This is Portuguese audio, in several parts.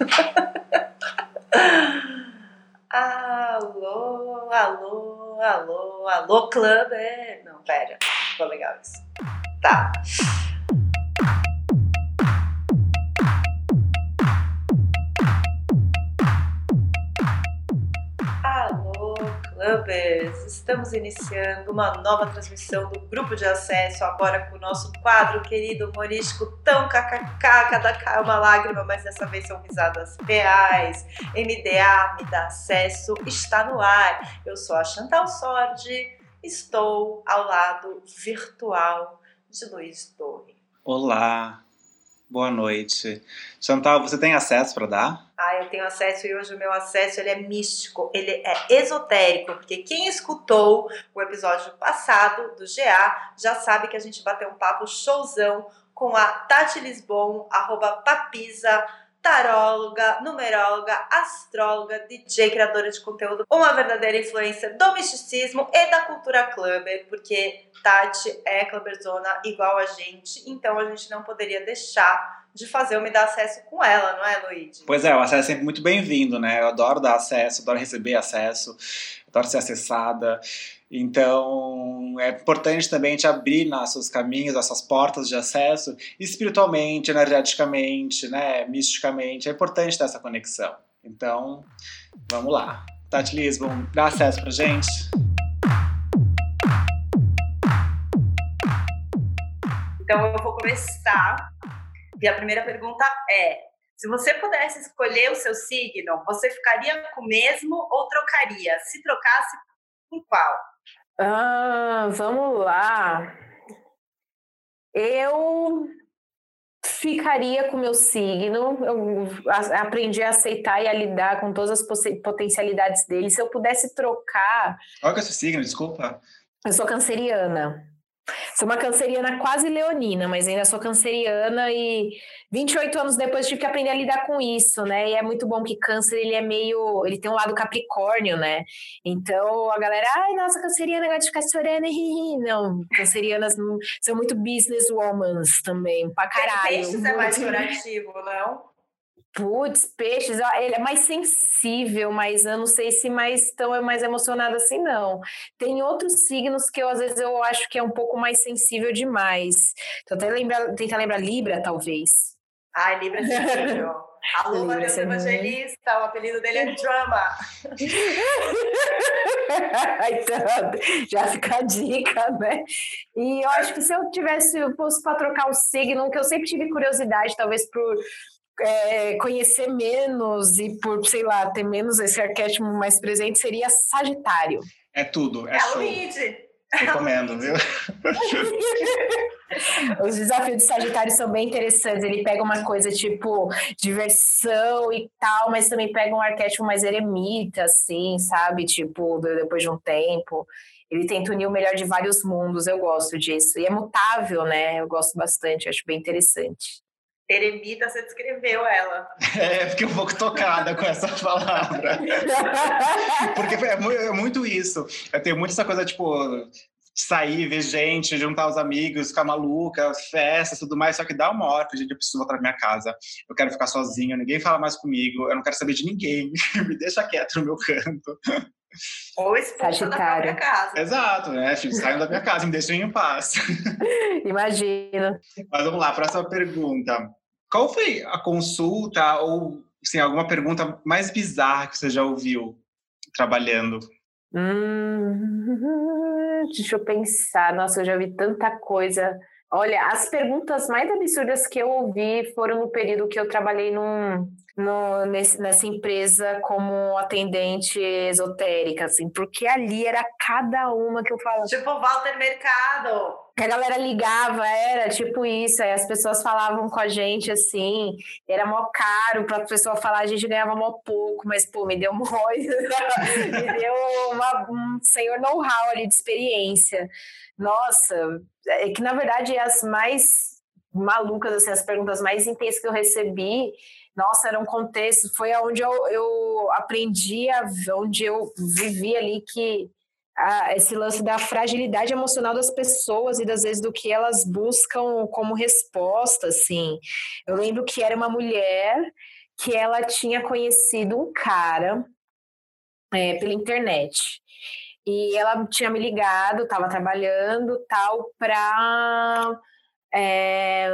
alô, alô, alô, alô, clube. Não, pera, ficou legal isso. Tá. Clubbers! Estamos iniciando uma nova transmissão do grupo de acesso, agora com o nosso quadro querido humorístico tão kkk, cada K é uma lágrima, mas dessa vez são risadas reais. MDA me dá acesso, está no ar. Eu sou a Chantal Sordi, estou ao lado virtual de Luiz Torre. Olá, Boa noite. Chantal, você tem acesso para dar? Ah, eu tenho acesso e hoje o meu acesso ele é místico, ele é esotérico, porque quem escutou o episódio passado do GA já sabe que a gente bateu um papo showzão com a Tati Lisbon, arroba papisa, taróloga, numeróloga, astróloga, DJ, criadora de conteúdo, uma verdadeira influência do misticismo e da cultura clubber, porque Tati é clubberzona igual a gente, então a gente não poderia deixar de fazer o Me Dar Acesso com ela, não é, Luigi? Pois é, o acesso é sempre muito bem-vindo, né? Eu adoro dar acesso, adoro receber acesso, adoro ser acessada. Então, é importante também te abrir nossos caminhos, essas portas de acesso, espiritualmente, energeticamente, né, misticamente. É importante ter essa conexão. Então, vamos lá. Tati Lisbon, dá acesso pra gente. Então, eu vou começar. E a primeira pergunta é: se você pudesse escolher o seu signo, você ficaria com o mesmo ou trocaria? Se trocasse, com qual? Ah, vamos lá. Eu ficaria com o meu signo, eu aprendi a aceitar e a lidar com todas as potencialidades dele. Se eu pudesse trocar. Qual é o seu signo? Desculpa. Eu sou canceriana. Sou uma canceriana quase leonina, mas ainda sou canceriana e 28 anos depois tive que aprender a lidar com isso, né? E é muito bom que câncer, ele é meio, ele tem um lado capricórnio, né? Então a galera, ai, nossa, canceriana gosta de ficar chorando, não, cancerianas são muito businesswomen também, pra caralho. Peixes é mais chorativo, não? Putz, peixes, ele é mais sensível, mas eu não sei se mais tão é mais emocionado assim, não. Tem outros signos que eu, às vezes, eu acho que é um pouco mais sensível demais. Então, até lembrar, tentar lembrar Libra, talvez. Ai, Libra é sensível. Alô, Matheus Evangelista, o apelido dele é Drama. então, já fica a dica, né? E eu acho que se eu tivesse, eu fosse para trocar o signo, que eu sempre tive curiosidade, talvez por é, conhecer menos e por, sei lá, ter menos esse arquétipo mais presente seria Sagitário. É tudo. É, é Luigi. Recomendo, viu? Os desafios de Sagitário são bem interessantes. Ele pega uma coisa tipo diversão e tal, mas também pega um arquétipo mais eremita, assim, sabe? Tipo, depois de um tempo. Ele tenta unir o melhor de vários mundos. Eu gosto disso. E é mutável, né? Eu gosto bastante, acho bem interessante. Eremita, você descreveu ela. É, fiquei um pouco tocada com essa palavra. Porque é, é muito isso. Eu tenho muito essa coisa, tipo, sair, ver gente, juntar os amigos, ficar maluca, festas, tudo mais. Só que dá uma hora gente, eu preciso voltar pra minha casa. Eu quero ficar sozinho, ninguém fala mais comigo, eu não quero saber de ninguém. Me deixa quieto no meu canto. Ou expulsa da própria casa. Exato, né? Saiam da minha casa, me deixem em paz. Imagina. Mas vamos lá, próxima pergunta. Qual foi a consulta ou assim, alguma pergunta mais bizarra que você já ouviu trabalhando? Hum, deixa eu pensar. Nossa, eu já vi tanta coisa. Olha, as perguntas mais absurdas que eu ouvi foram no período que eu trabalhei num, no, nesse, nessa empresa como atendente esotérica, assim, porque ali era cada uma que eu falava. Tipo Walter Mercado. A galera ligava, era tipo isso, aí as pessoas falavam com a gente assim, era mó caro para a pessoa falar, a gente ganhava mó pouco, mas pô, me deu mó, me deu uma, um senhor know-how ali de experiência. Nossa, é que na verdade as mais malucas, assim, as perguntas mais intensas que eu recebi nossa, era um contexto, foi onde eu, eu aprendi, onde eu vivi ali que esse lance da fragilidade emocional das pessoas e das vezes do que elas buscam como resposta, assim. Eu lembro que era uma mulher que ela tinha conhecido um cara é, pela internet. E ela tinha me ligado, estava trabalhando tal, para é,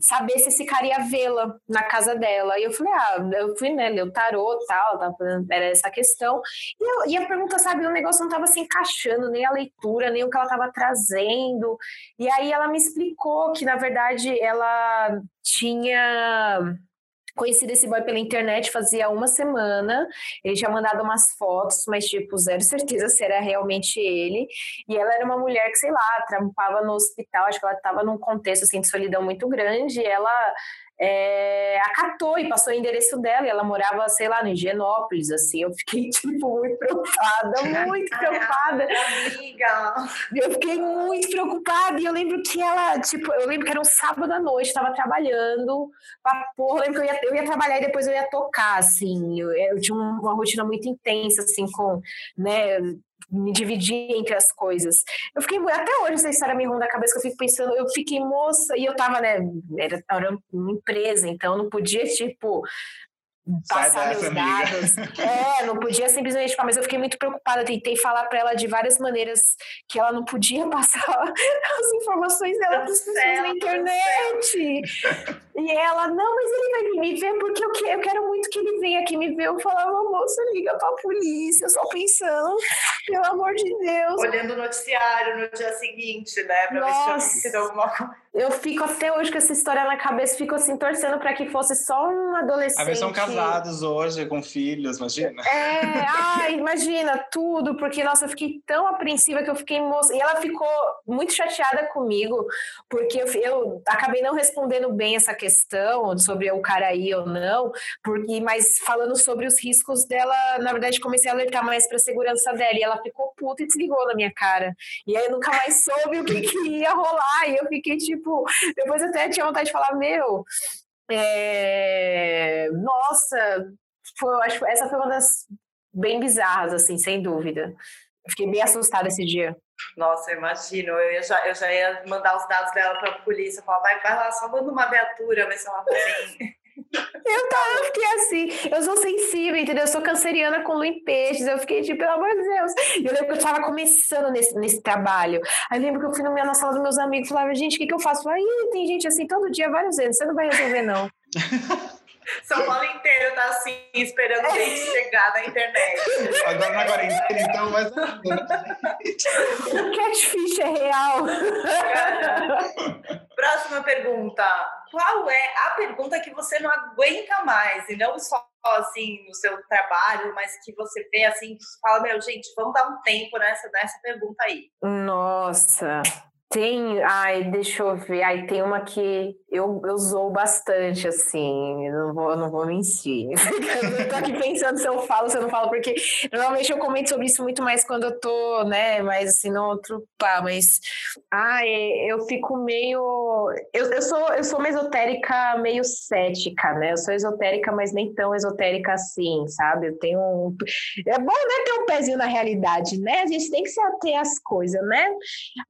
saber se esse cara ia vê-la na casa dela. E eu falei, ah, eu fui, né, ler o tarô tal, era essa questão. E, eu, e a pergunta, sabe, o negócio não estava se encaixando, nem a leitura, nem o que ela estava trazendo. E aí ela me explicou que, na verdade, ela tinha Conheci esse boy pela internet fazia uma semana. Ele tinha mandado umas fotos, mas, tipo, zero certeza se era realmente ele. E ela era uma mulher que, sei lá, trampava no hospital. Acho que ela estava num contexto assim, de solidão muito grande. E ela é, acatou e passou o endereço dela, e ela morava, sei lá, no Higienópolis, assim, eu fiquei, tipo, muito preocupada, muito preocupada. Amiga! Eu fiquei muito preocupada, e eu lembro que ela, tipo, eu lembro que era um sábado à noite, tava trabalhando, pra porra, eu lembro que eu ia, eu ia trabalhar e depois eu ia tocar, assim, eu, eu tinha uma rotina muito intensa, assim, com, né, me dividir entre as coisas. Eu fiquei, até hoje essa história me ronda a cabeça, que eu fico pensando, eu fiquei moça, e eu tava, né, era, era uma empresa, então não podia, tipo, passar meus dados. Amiga. É, não podia simplesmente ficar, mas eu fiquei muito preocupada, tentei falar para ela de várias maneiras que ela não podia passar as informações dela para as pessoas na internet. E ela, não, mas ele vai me ver porque eu quero, eu quero muito que ele venha aqui me ver. Eu falava, moça, liga para a polícia, só pensando, pelo amor de Deus. Olhando o noticiário no dia seguinte, né, para ver se tinha alguma coisa. Eu fico até hoje com essa história na cabeça, fico assim torcendo para que fosse só um adolescente. A versão casados hoje, com filhos, imagina. É, ai, imagina tudo, porque, nossa, eu fiquei tão apreensiva que eu fiquei moça. E ela ficou muito chateada comigo, porque eu, eu acabei não respondendo bem essa questão sobre o cara ir ou não, porque, mas falando sobre os riscos dela, na verdade, comecei a alertar mais para a segurança dela. E ela ficou puta e desligou na minha cara. E aí eu nunca mais soube o que, que ia rolar. E eu fiquei tipo, depois até tinha vontade de falar, meu, é... Nossa, foi, acho essa foi uma das bem bizarras, assim, sem dúvida. Eu fiquei bem assustada esse dia. Nossa, eu imagino. Eu já, eu já ia mandar os dados dela para a polícia. Falar, vai, vai lá, só manda uma viatura, vai ser uma também. Eu tava, fiquei assim, eu sou sensível, entendeu? Eu sou canceriana com lua em peixes. Eu fiquei tipo, pelo amor de Deus. E eu lembro que eu tava começando nesse, nesse trabalho. Aí eu lembro que eu fui na sala dos meus amigos e falava, gente, o que, que eu faço? Eu falei, tem gente assim todo dia, vários anos, você não vai resolver, não. São Paulo inteiro tá assim, esperando o gente chegar na internet. Agora na quarentena, então, mas. o catfish é real. Próxima pergunta. Qual é a pergunta que você não aguenta mais? E não só assim no seu trabalho, mas que você vê assim, fala, meu, gente, vamos dar um tempo nessa, nessa pergunta aí. Nossa, tem, ai, deixa eu ver. Ai, tem uma que eu, eu zoo bastante, assim, não vou, não vou mentir. eu tô aqui pensando se eu falo, se eu não falo, porque normalmente eu comento sobre isso muito mais quando eu tô, né, mais assim, no outro pá, mas ai, eu fico meio. Eu, eu, sou, eu sou uma esotérica meio cética, né? Eu sou esotérica, mas nem tão esotérica assim, sabe? Eu tenho um. É bom, né, ter um pezinho na realidade, né? A gente tem que se ater às coisas, né?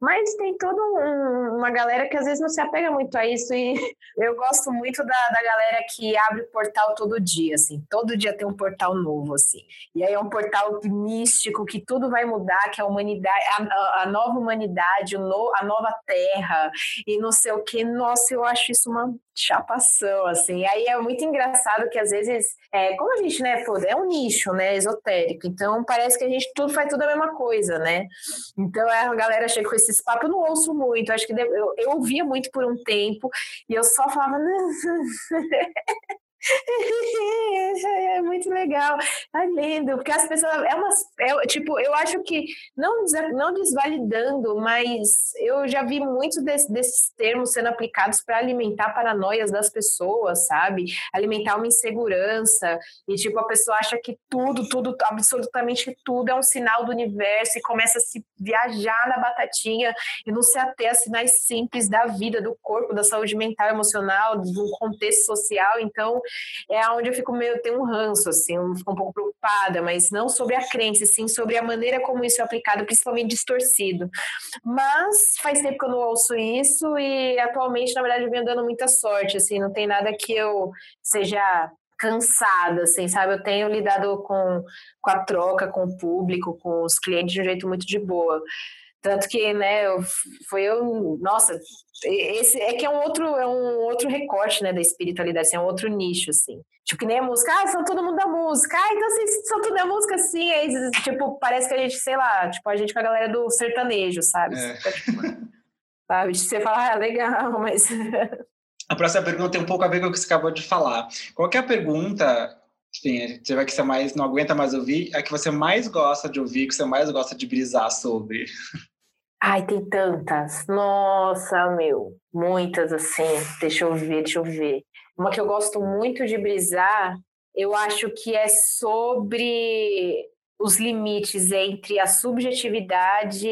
Mas tem todo toda um, uma galera que às vezes não se apega muito a isso e eu gosto muito da, da galera que abre o portal todo dia, assim, todo dia tem um portal novo, assim. E aí é um portal místico que tudo vai mudar, que é a humanidade, a, a nova humanidade, no, a nova terra e não sei o que. Nossa, eu acho isso uma chapação, assim. E aí é muito engraçado que às vezes, é, como a gente, né, pô, é um nicho, né, esotérico, então parece que a gente tudo faz tudo a mesma coisa, né? Então a galera chega com esses papos, eu não ouço muito, acho que eu, eu ouvia muito por um tempo e eu só falava. é muito legal, é lindo, porque as pessoas é uma é, tipo, eu acho que não não desvalidando, mas eu já vi muito desse, desses termos sendo aplicados para alimentar paranoias das pessoas, sabe? Alimentar uma insegurança e tipo a pessoa acha que tudo, tudo, absolutamente tudo é um sinal do universo e começa a se viajar na batatinha e não se ater a sinais simples da vida, do corpo, da saúde mental, emocional, do contexto social. Então é onde eu fico meio, tenho um ranço, assim, eu fico um pouco preocupada, mas não sobre a crença, sim sobre a maneira como isso é aplicado, principalmente distorcido. Mas faz tempo que eu não ouço isso e atualmente, na verdade, eu venho dando muita sorte, assim, não tem nada que eu seja cansada, assim, sabe? Eu tenho lidado com, com a troca, com o público, com os clientes de um jeito muito de boa. Tanto que, né, eu, foi eu, nossa, esse é que é um outro, é um outro recorte, né, da espiritualidade, assim, é um outro nicho, assim. Tipo, que nem a música, ah, são todo mundo da música, ah, então vocês são tudo da música, sim, aí, tipo, parece que a gente, sei lá, tipo, a gente com a galera do sertanejo, sabe? É. Tipo, sabe? Você fala, ah, legal, mas... A próxima pergunta tem um pouco a ver com o que você acabou de falar. Qual é a pergunta enfim, você vai que você mais não aguenta mais ouvir, é que você mais gosta de ouvir, que você mais gosta de brisar sobre. Ai, tem tantas. Nossa, meu, muitas assim. Deixa eu ver, deixa eu ver. Uma que eu gosto muito de brisar, eu acho que é sobre os limites entre a subjetividade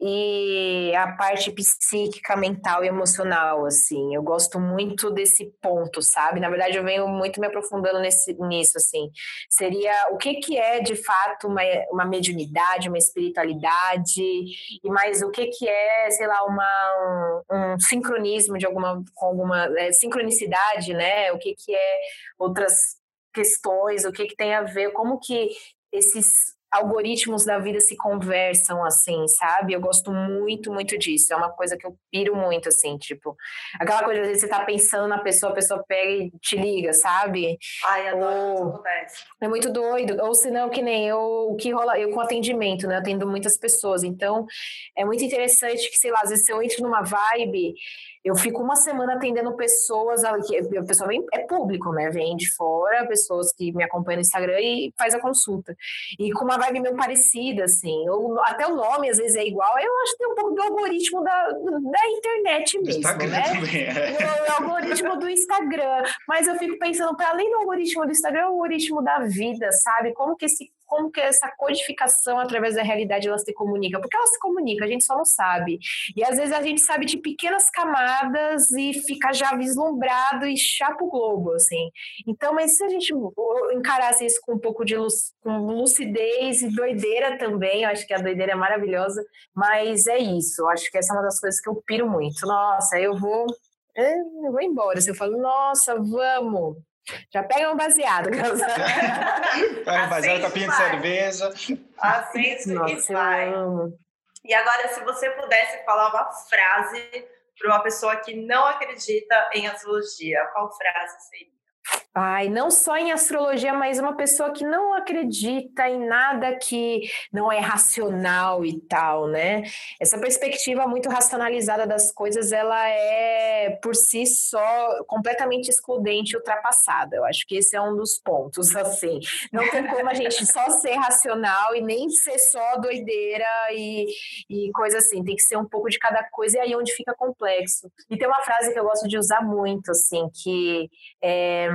e a parte psíquica, mental e emocional, assim. Eu gosto muito desse ponto, sabe? Na verdade, eu venho muito me aprofundando nesse, nisso, assim. Seria o que, que é, de fato, uma, uma mediunidade, uma espiritualidade, e mais o que, que é, sei lá, uma, um, um sincronismo de alguma, com alguma é, sincronicidade, né? O que, que é outras questões, o que, que tem a ver, como que esses algoritmos da vida se conversam assim, sabe? Eu gosto muito, muito disso. É uma coisa que eu piro muito, assim, tipo, aquela coisa, às vezes você tá pensando na pessoa, a pessoa pega e te liga, sabe? Ai, adoro Ou... É muito doido. Ou se não, que nem eu, o que rola, eu com atendimento, né? Eu atendo muitas pessoas. Então, é muito interessante que, sei lá, às vezes eu entro numa vibe eu fico uma semana atendendo pessoas, a pessoa vem, é público, né? Vem de fora, pessoas que me acompanham no Instagram e faz a consulta. E com uma vibe meio parecida, assim. Eu, até o nome às vezes é igual, eu acho que tem um pouco do algoritmo da, da internet mesmo, Instagram né? Também, é. o, o algoritmo do Instagram. Mas eu fico pensando, para além do algoritmo do Instagram, é o algoritmo da vida, sabe? Como que esse como que essa codificação através da realidade ela se comunica? Porque ela se comunica, a gente só não sabe. E às vezes a gente sabe de pequenas camadas e fica já vislumbrado e chapa o globo, assim. Então, mas se a gente encarasse isso com um pouco de com lucidez e doideira também, eu acho que a doideira é maravilhosa, mas é isso, eu acho que essa é uma das coisas que eu piro muito. Nossa, eu vou eu vou embora. Se eu falo, nossa, vamos, já pega um baseado. Pega um baseado, copinha de cerveja. Acende e vai. E agora, se você pudesse falar uma frase para uma pessoa que não acredita em astrologia, qual frase seria? Ai, não só em astrologia, mas uma pessoa que não acredita em nada que não é racional e tal, né? Essa perspectiva muito racionalizada das coisas, ela é por si só completamente excludente e ultrapassada. Eu acho que esse é um dos pontos, assim. Não tem como a gente só ser racional e nem ser só doideira e, e coisa assim. Tem que ser um pouco de cada coisa e aí é onde fica complexo. E tem uma frase que eu gosto de usar muito, assim, que é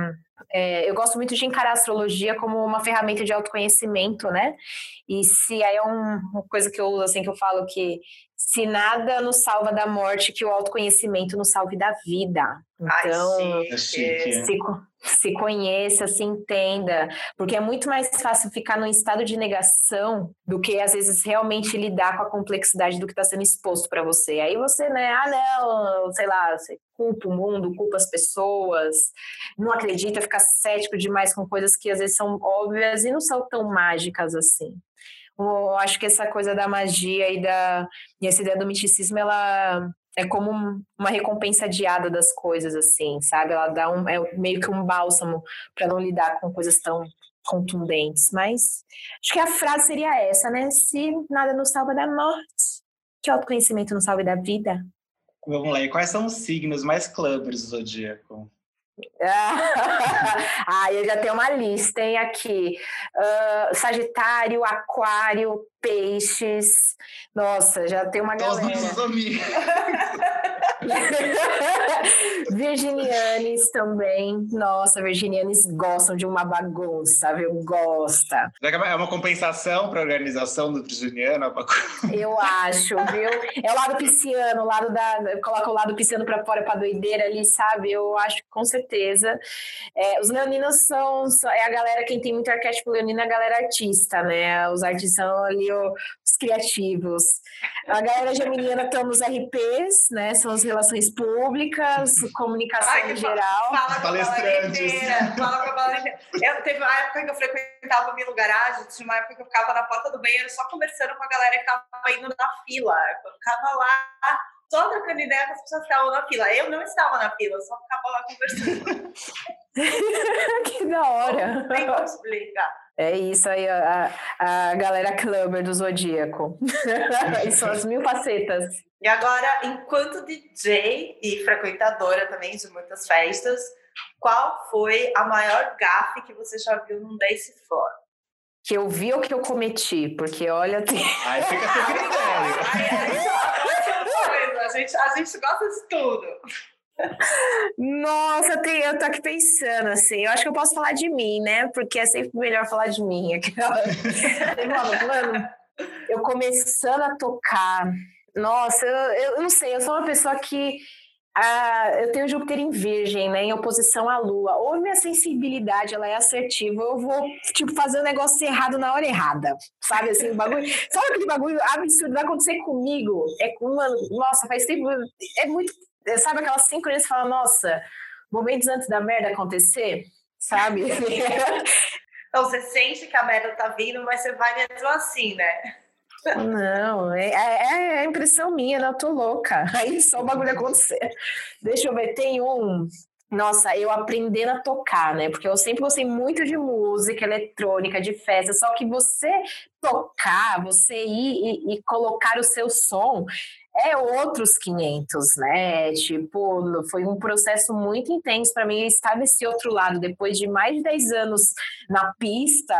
é, eu gosto muito de encarar a astrologia como uma ferramenta de autoconhecimento, né? E se aí é um, uma coisa que eu uso, assim, que eu falo que se nada nos salva da morte, que o autoconhecimento nos salve da vida. Então, Ai, é se, se conheça, se entenda, porque é muito mais fácil ficar num estado de negação do que às vezes realmente lidar com a complexidade do que está sendo exposto para você. Aí você, né, ah, não, sei lá, você culpa o mundo, culpa as pessoas, não acredita, fica cético demais com coisas que às vezes são óbvias e não são tão mágicas assim eu acho que essa coisa da magia e da e essa ideia do misticismo ela é como uma recompensa adiada das coisas assim sabe? Ela dá um é meio que um bálsamo para não lidar com coisas tão contundentes. Mas acho que a frase seria essa né? Se nada nos salva da morte que autoconhecimento nos salve da vida. Vamos lá e quais são os signos mais clubbers do zodíaco ah, eu já tenho uma lista, hein, aqui. Uh, Sagitário, Aquário, Peixes. Nossa, já tem uma galera. Todos os amigos. Virginianes também. Nossa, virginianes gostam de uma bagunça, viu? Gosta. É uma compensação para a organização do virginiano? Eu acho, viu? É o lado pisciano, o lado da. Coloca o lado pisciano para fora, para doideira ali, sabe? Eu acho com certeza. É, os leoninos são, É a galera, quem tem muito arquétipo leonino é a galera artista, né? Os artistas são ali os criativos. A galera geminiana estão nos RPs, né? São os relações públicas, comunicação Ai, em geral. Fala com Palestrantes. a balada Fala com a balada inteira. Eu, teve uma época que eu frequentava o Milo Garage, tinha uma época que eu ficava na porta do banheiro só conversando com a galera que tava indo na fila. Eu ficava lá só trocando ideia com as pessoas que estavam na fila. Eu não estava na fila, eu só ficava lá conversando. que da hora. Tem como explicar. É isso aí, a, a galera clubber do Zodíaco. e são as mil facetas. E agora, enquanto DJ e frequentadora também de muitas festas, qual foi a maior gafe que você já viu num Dance Floor? Que eu vi ou que eu cometi? Porque olha. Aí fica seu critério. Aí, aí, a, gente, a gente gosta de tudo. Nossa, tem, eu tô aqui pensando assim. Eu acho que eu posso falar de mim, né? Porque é sempre melhor falar de mim. Aquela... Mano, eu começando a tocar. Nossa, eu, eu não sei, eu sou uma pessoa que ah, eu tenho Júpiter em Virgem, né, em oposição à Lua. Ou minha sensibilidade ela é assertiva, eu vou tipo fazer um negócio errado na hora errada, sabe assim, bagulho. Sabe aquele bagulho absurdo vai acontecer comigo? É com uma, nossa, faz tempo, é muito, sabe aquela sincronia você fala, nossa, momentos antes da merda acontecer, sabe? Então você sente que a merda tá vindo, mas você vai mesmo assim, né? Não, é, é, é impressão minha, não, eu tô louca. Aí só o bagulho acontecer. Deixa eu ver, tem um. Nossa, eu aprendendo a tocar, né? Porque eu sempre gostei muito de música eletrônica, de festa, só que você tocar, você ir e, e colocar o seu som é outros 500, né? Tipo, foi um processo muito intenso para mim estar desse outro lado, depois de mais de 10 anos na pista,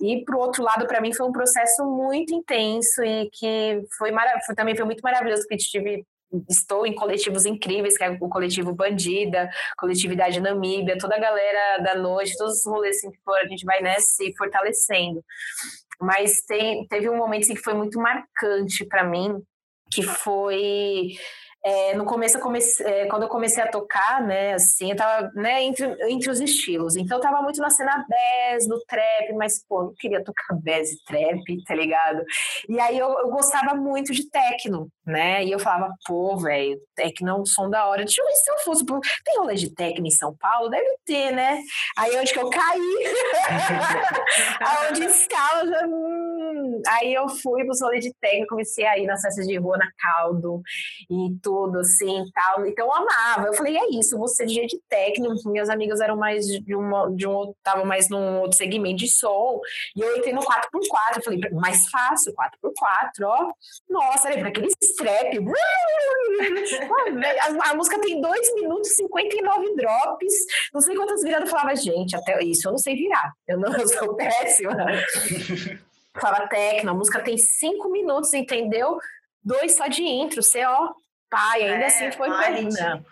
e para o outro lado, para mim, foi um processo muito intenso e que foi, marav também foi muito maravilhoso, porque tive estou em coletivos incríveis, que é o coletivo Bandida, coletividade Namíbia, toda a galera da noite, todos os rolês assim, que for, a gente vai né, se fortalecendo. Mas tem, teve um momento assim, que foi muito marcante para mim, que foi é, no começo, eu é, quando eu comecei a tocar, né, assim, eu tava, né, entre, entre os estilos. Então, eu tava muito na cena bass, no trap, mas, pô, não queria tocar bass e trap, tá ligado? E aí, eu, eu gostava muito de techno, né, e eu falava, pô, velho, techno é um som da hora. Deixa eu ver se eu fosse, pô, tem rolê de techno em São Paulo? Deve ter, né? Aí, onde que eu caí? Aonde estava, já. Aí, eu fui pros rolês de techno, comecei a ir nas festas de rua, na Caldo, e tudo, assim, tal. Então eu amava. Eu falei, é isso, você dia de técnico. Minhas amigas eram mais de, uma, de um estavam mais num outro segmento de som. E eu entrei no 4x4. Eu falei, mais fácil, 4x4, ó. Nossa, lembra aquele strap. a, a, música tem 2 minutos e 59 drops. Não sei quantas viradas eu falava, gente, até isso eu não sei virar. Eu não eu sou péssima. Fala técnico, a música tem 5 minutos, entendeu? Dois só de intro, você, ó, pai, ainda é, assim foi perna.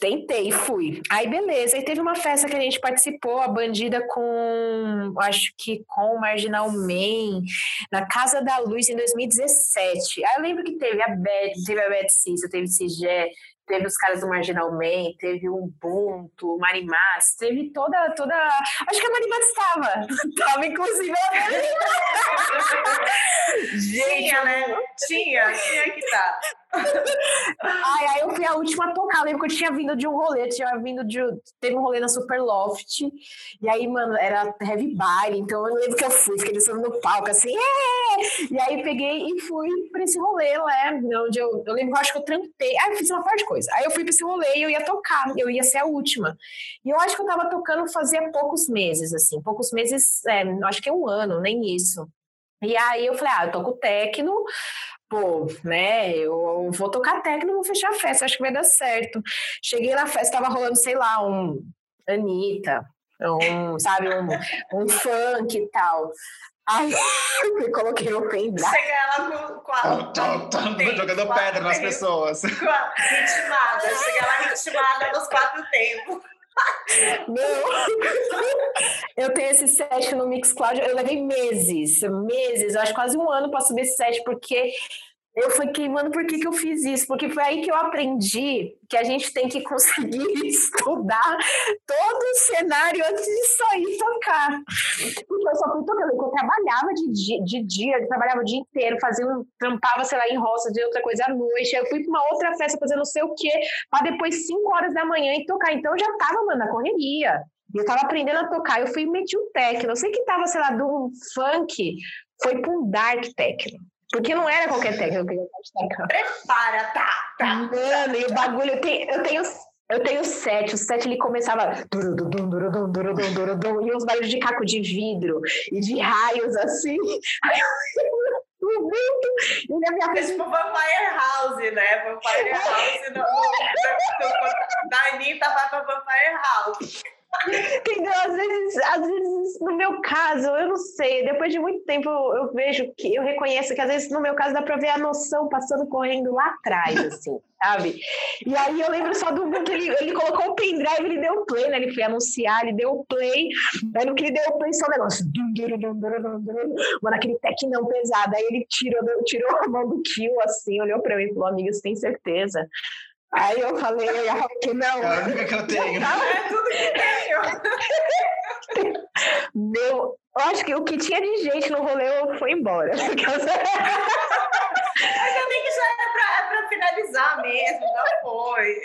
Tentei, fui. Aí, beleza. Aí teve uma festa que a gente participou, a bandida com, acho que com o Marginal Man, na Casa da Luz, em 2017. Aí eu lembro que teve a Beth, teve a Beth Cissa, teve Cigé, teve os caras do Marginal Man, teve o Ubuntu, o Marimas, teve toda, toda. Acho que a Marimas estava. Estava, inclusive. Gente, tinha, né? Tinha, tinha que. Tá. Ai, aí eu fui a última a tocar. Eu lembro que eu tinha vindo de um rolê, tinha vindo de. Teve um rolê na Super Loft. E aí, mano, era heavy baile. Então eu lembro que eu fui, fiquei descendo no palco, assim! E aí peguei e fui pra esse rolê lá, onde eu, eu lembro que eu acho que eu trampei. Aí eu fiz uma parte de coisa. Aí eu fui pra esse rolê e eu ia tocar, eu ia ser a última. E eu acho que eu tava tocando fazia poucos meses, assim, poucos meses, é, acho que é um ano, nem isso. E aí eu falei, ah, eu toco techno, pô, né, eu vou tocar techno, vou fechar a festa, acho que vai dar certo. Cheguei na festa, tava rolando, sei lá, um Anitta, um, sabe, um, um funk e tal. Aí eu coloquei o pendrive. Cheguei lá com, tô jogando pedra nas pessoas. Com a ritmada. Cheguei lá ritmada nos quatro tempos. Não. Eu tenho esse set no Mixcloud, eu levei meses, meses, eu acho quase um ano para subir esse set, porque eu fiquei, mano, por que, que eu fiz isso? Porque foi aí que eu aprendi que a gente tem que conseguir estudar todo o cenário antes de sair tocar. Porque eu só fui tocando, eu trabalhava de dia, de dia, eu trabalhava o dia inteiro, fazia um, trampava, sei lá, em roça, de outra coisa à noite. Eu fui pra uma outra festa fazer não sei o quê, para depois 5 horas da manhã e tocar. Então eu já tava, mano, na correria. Eu tava aprendendo a tocar, eu fui e meti um techno. Eu sei que tava, sei lá, de um funk, foi pra um dark techno. Porque não era qualquer técnico que eu técnico. Prepara, tá, tá. Mano, e o bagulho, eu tenho, eu tenho, eu tenho sete, o sete ele começava e uns barulhos de caco de vidro e de raios assim. Aí eu, e na minha frente. Tipo Vampire House, né? Vampire House no, no, no, no, da Anitta vai pra Vampire House. Entendeu? Às vezes, às vezes, no meu caso, eu não sei, depois de muito tempo eu, vejo que eu reconheço que às vezes no meu caso dá pra ver a noção passando correndo lá atrás, assim, sabe? E aí eu lembro só do que ele, ele colocou o pendrive, ele deu play, né? Ele foi anunciar, ele deu play, aí no que ele deu play, só o negócio. Mano, aquele não pesado. Aí ele tirou, tirou a mão do kill, assim, olhou pra mim e falou, amiga, você tem certeza? Aí eu falei, que não. É a única que eu tenho. é tudo que tenho. Meu, eu acho que o que tinha de gente no rolê foi embora. Ainda bem que já era pra, pra finalizar mesmo, já foi.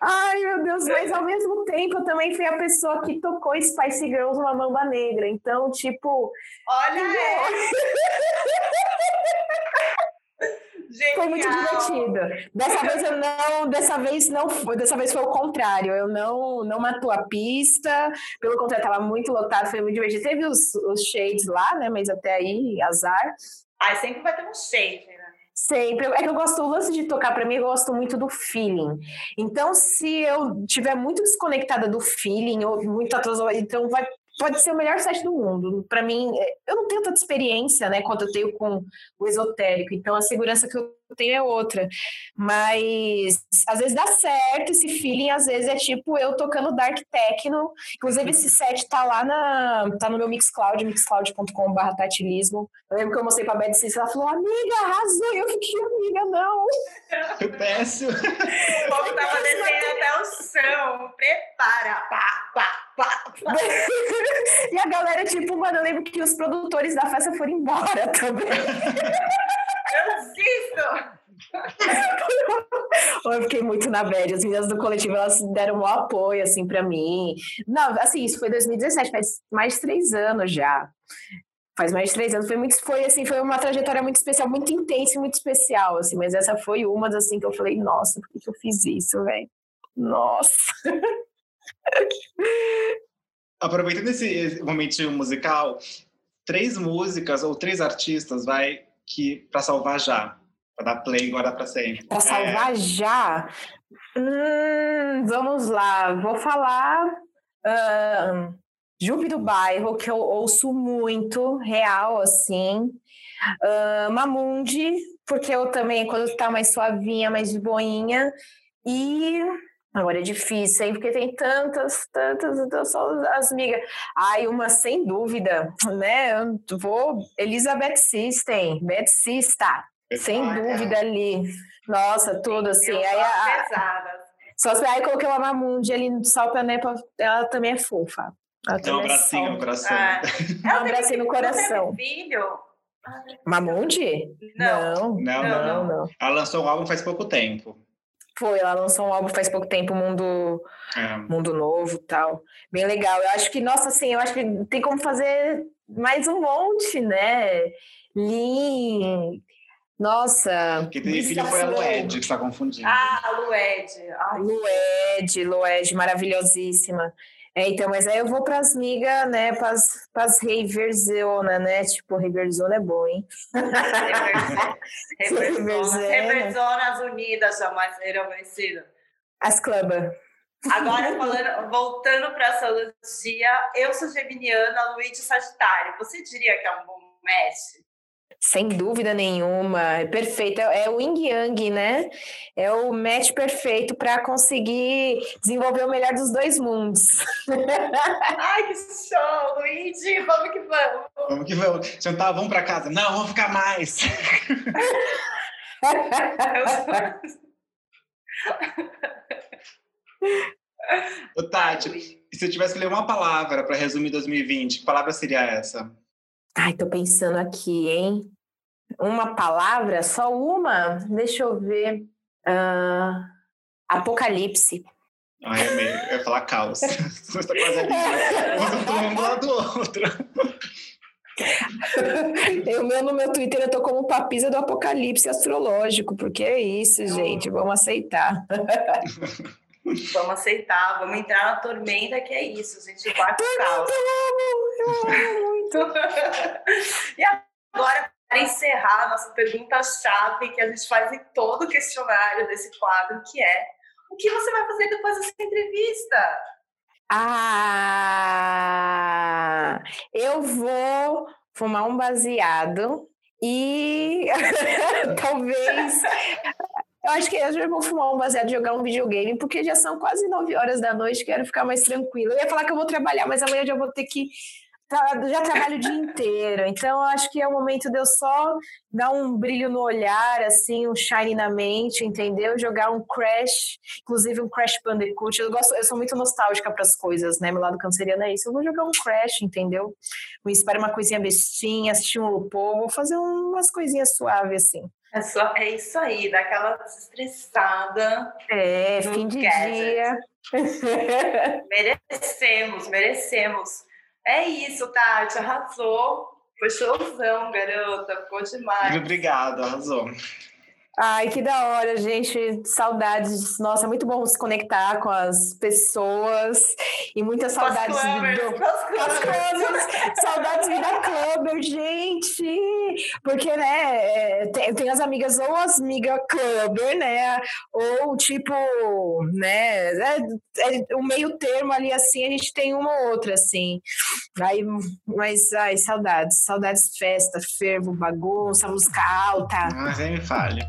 Ai, meu Deus, mas ao mesmo tempo eu também fui a pessoa que tocou Spice Girls uma mamba negra. Então, tipo. Olha! É. Foi muito divertido. Dessa vez eu não, dessa vez não foi, dessa vez foi o contrário. Eu não não matou a pista, pelo contrário, estava muito lotado, foi muito divertido. Teve os, os shades lá, né? Mas até aí, azar. Ah, sempre vai ter um shade, né? Sempre. É que eu gosto, o lance de tocar para mim, eu gosto muito do feeling. Então, se eu tiver muito desconectada do feeling, ou muito atrasada, então vai pode ser o melhor site do mundo. Para mim, é, eu não tenho tanta experiência, né, quanto eu tenho com o esotérico. Então, a segurança que eu tenho é outra. Mas às vezes dá certo esse feeling, às vezes é tipo eu tocando dark techno. Inclusive esse set tá lá na tá no meu Mixcloud, mixcloud.com/tatilismo. Eu lembro que eu mostrei para Bad Cis, ela falou: "Amiga, arrasou". Eu fiquei, amiga, não. Eu peço. O povo tava descendo até o chão. Prepara, pá, pá, pá. pá. e a galera tipo, mano, eu lembro que os produtores da festa foram embora também. Eu assisto! eu fiquei muito na bad. As meninas do coletivo elas deram um apoio assim para mim. Não, assim, isso foi 2017, faz mais de três anos já. Faz mais de três anos. Foi muito, foi assim, foi uma trajetória muito especial, muito intensa e muito especial, assim. Mas essa foi uma das assim que eu falei, nossa, por que, que eu fiz isso, velho? Nossa. Aproveitando esse momento musical, três músicas ou três artistas, vai que para salvar já, para dar play agora para sempre. Para salvar é... já? Hum, vamos lá, vou falar uh, Jupe do Bairro, que eu ouço muito, real, assim. Uh, Mamundi, porque eu também, quando tá mais suavinha, mais de boinha. E Agora é difícil, hein? Porque tem tantas, tantas, então só as migas. Ai, uma sem dúvida, né? Eu vou. Elizabeth System, Beth Sista, sem dúvida ali. Nossa, tudo assim. aí, a, só aí eu coloquei uma Mamundi ali no Salpanepa, ela também é fofa. Ela Dá um é abracinho no coração. Ah, Dá um abracinho no coração. filho? Mamundi? Não. Não, não, não, não. não. Ela lançou um álbum faz pouco tempo. Foi, ela lançou um álbum faz pouco tempo, Mundo, é. Mundo Novo tal. Bem legal. Eu acho que, nossa, assim, eu acho que tem como fazer mais um monte, né? Lin. Nossa. Que tem filha foi a Lued que está confundindo. Ah, a Lued. Lued, Lued, maravilhosíssima. É, então, mas aí eu vou para as migas, né, para as Riverzona, né? Tipo, Riverzona é bom, hein? Riverzonas Unidas jamais serão vencidas. As clubas. Agora, falando, voltando para a astrologia, eu sou geminiana, Luiz Sagitário. Você diria que é um bom match? Sem dúvida nenhuma, é perfeito. É, é o yin yang, né? É o match perfeito para conseguir desenvolver o melhor dos dois mundos. Ai, que show, Luigi! Vamos que vamos! Vamos que vamos. Jantar, vamos para casa. Não, vamos ficar mais. Ô, Tati, se eu tivesse que ler uma palavra para resumir 2020, que palavra seria essa? Ai, tô pensando aqui, hein? Uma palavra? Só uma? Deixa eu ver. Uh, apocalipse. Ai, amei. Eu ia falar caos. Você está quase ali. Um do lado do outro. Eu no meu Twitter eu tô como papisa do apocalipse astrológico, porque é isso, gente, vamos aceitar. Vamos aceitar, vamos entrar na tormenta, que é isso, a gente vai pro caos. Eu amo muito. e agora, para encerrar a nossa pergunta-chave que a gente faz em todo o questionário desse quadro, que é o que você vai fazer depois dessa entrevista? Ah, eu vou fumar um baseado e talvez. Eu acho que eu já vou fumar um baseado jogar um videogame, porque já são quase nove horas da noite, quero ficar mais tranquila. Eu ia falar que eu vou trabalhar, mas amanhã já vou ter que já trabalho o dia inteiro, então acho que é o momento de eu só dar um brilho no olhar, assim, um shine na mente, entendeu? Jogar um Crash, inclusive um Crash Bandicoot. Eu gosto, eu sou muito nostálgica para as coisas, né? Meu lado canceriano é isso. Eu vou jogar um Crash, entendeu? Me espera uma coisinha bestinha, assistir um RuPaul, vou fazer umas coisinhas suaves assim. É, só, é isso aí, daquela estressada. É, fim de gadget. dia. merecemos, merecemos. É isso, Tati, arrasou. Foi showzão, garota. Ficou demais. Obrigado, arrasou. Ai, que da hora, gente. Saudades. Nossa, é muito bom se conectar com as pessoas e muitas saudades com clubbers, do. Com as clubbers. saudades vida clubber, gente. Porque, né, é, tem, tem, as amigas ou as amigas clubber, né? Ou tipo, né? É, é, o meio termo ali, assim, a gente tem uma ou outra, assim. Aí, mas, ai, saudades. Saudades festa, fervo, bagunça, música alta. Mas aí me fale.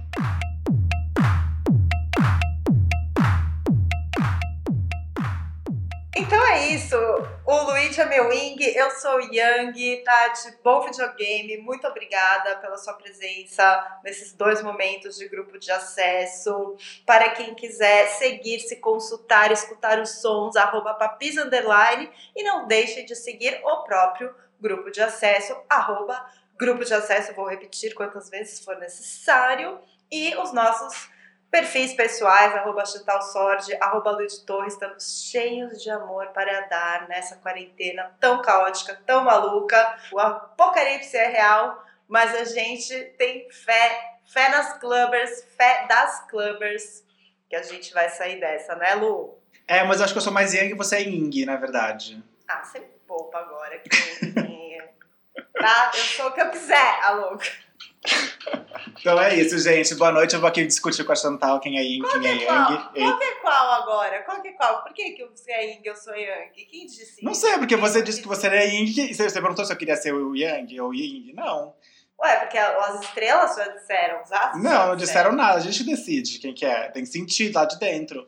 Então é isso. O Luigi é meu Wing, eu sou Yang, Tati, bom videogame. Muito obrigada pela sua presença nesses dois momentos de grupo de acesso. Para quem quiser seguir, se consultar, escutar os sons, arroba papis underline. E não deixe de seguir o próprio grupo de acesso, arroba grupo de acesso, vou repetir quantas vezes for necessário. E os nossos perfis pessoais, arroba Sorge, arroba Luiz Torres, estamos cheios de amor para dar nessa quarentena tão caótica, tão maluca. O apocalipse é real, mas a gente tem fé, fé nas clubbers, fé das clubbers, que a gente vai sair dessa, né, Lu? É, mas eu acho que eu sou mais Yang e você é Ying, na verdade. Ah, você poupa agora. Que tá? Eu sou o que eu quiser, a louca. Então é isso, gente. Boa noite. Eu vou aqui discutir com a Chantal quem é Yin, qual quem é, é Yang. Qual que é qual agora? Qual que é qual? Por que, que você é Yin e eu sou Yang? Quem disse isso? Não sei, porque quem você disse que você é Yin. Você perguntou se eu queria ser o Yang ou Yin. Não. Ué, porque as estrelas já disseram, os astros? Não, não disseram nada. A gente decide quem que é. Tem que sentir lá de dentro.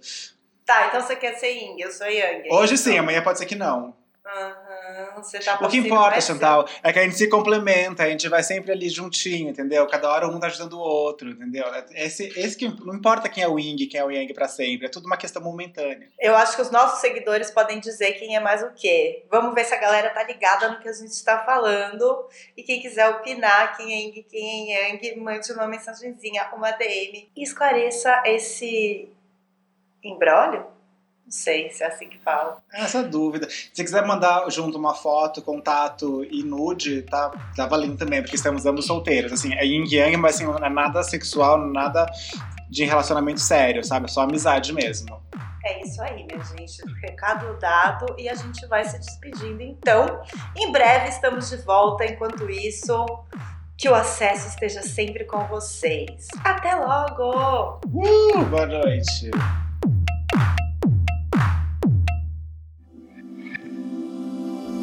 Tá, então você quer ser Yin, eu sou Yang. Hoje então. sim, amanhã pode ser que não. Uhum, você tá o que importa, Chantal, é que a gente se complementa, a gente vai sempre ali juntinho, entendeu? Cada hora um tá ajudando o outro, entendeu? Esse, esse que não importa quem é o Ying, quem é o Yang para sempre, é tudo uma questão momentânea. Eu acho que os nossos seguidores podem dizer quem é mais o quê. Vamos ver se a galera tá ligada no que a gente está falando. E quem quiser opinar quem é Ying, quem é Yang, mande uma mensagenzinha, uma DM e esclareça esse embrólio não sei se é assim que fala. Essa dúvida. Se quiser mandar junto uma foto, contato e nude, tá, tá valendo também, porque estamos ambos solteiros. Assim, é yin yang, mas assim, não é nada sexual, nada de relacionamento sério, sabe? É só amizade mesmo. É isso aí, minha gente. Recado dado e a gente vai se despedindo. Então, em breve estamos de volta. Enquanto isso, que o acesso esteja sempre com vocês. Até logo! Uh, boa noite!